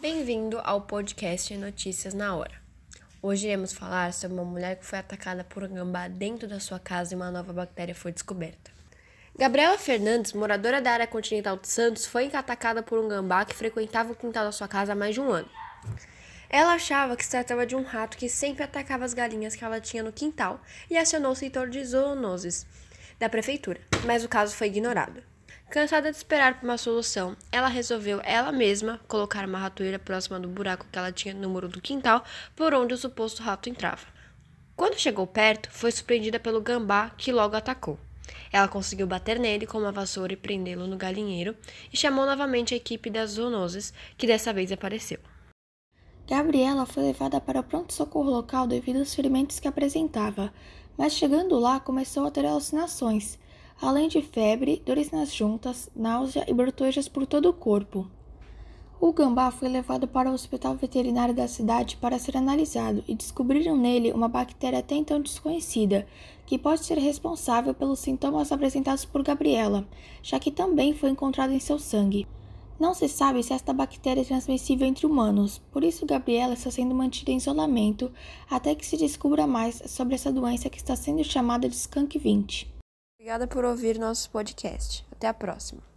Bem-vindo ao podcast Notícias na Hora. Hoje iremos falar sobre uma mulher que foi atacada por um gambá dentro da sua casa e uma nova bactéria foi descoberta. Gabriela Fernandes, moradora da área continental de Santos, foi atacada por um gambá que frequentava o quintal da sua casa há mais de um ano. Ela achava que se tratava de um rato que sempre atacava as galinhas que ela tinha no quintal e acionou o setor de zoonoses da prefeitura, mas o caso foi ignorado. Cansada de esperar por uma solução, ela resolveu ela mesma colocar uma ratoeira próxima do buraco que ela tinha no muro do quintal por onde o suposto rato entrava. Quando chegou perto, foi surpreendida pelo gambá que logo atacou. Ela conseguiu bater nele com uma vassoura e prendê-lo no galinheiro e chamou novamente a equipe das zoonoses, que dessa vez apareceu. Gabriela foi levada para o pronto-socorro local devido aos ferimentos que apresentava, mas chegando lá começou a ter alucinações, além de febre, dores nas juntas, náusea e brotoejas por todo o corpo. O gambá foi levado para o hospital veterinário da cidade para ser analisado e descobriram nele uma bactéria até então desconhecida, que pode ser responsável pelos sintomas apresentados por Gabriela, já que também foi encontrada em seu sangue. Não se sabe se esta bactéria é transmissível entre humanos, por isso Gabriela está sendo mantida em isolamento até que se descubra mais sobre essa doença que está sendo chamada de Skunk 20. Obrigada por ouvir nosso podcast. Até a próxima.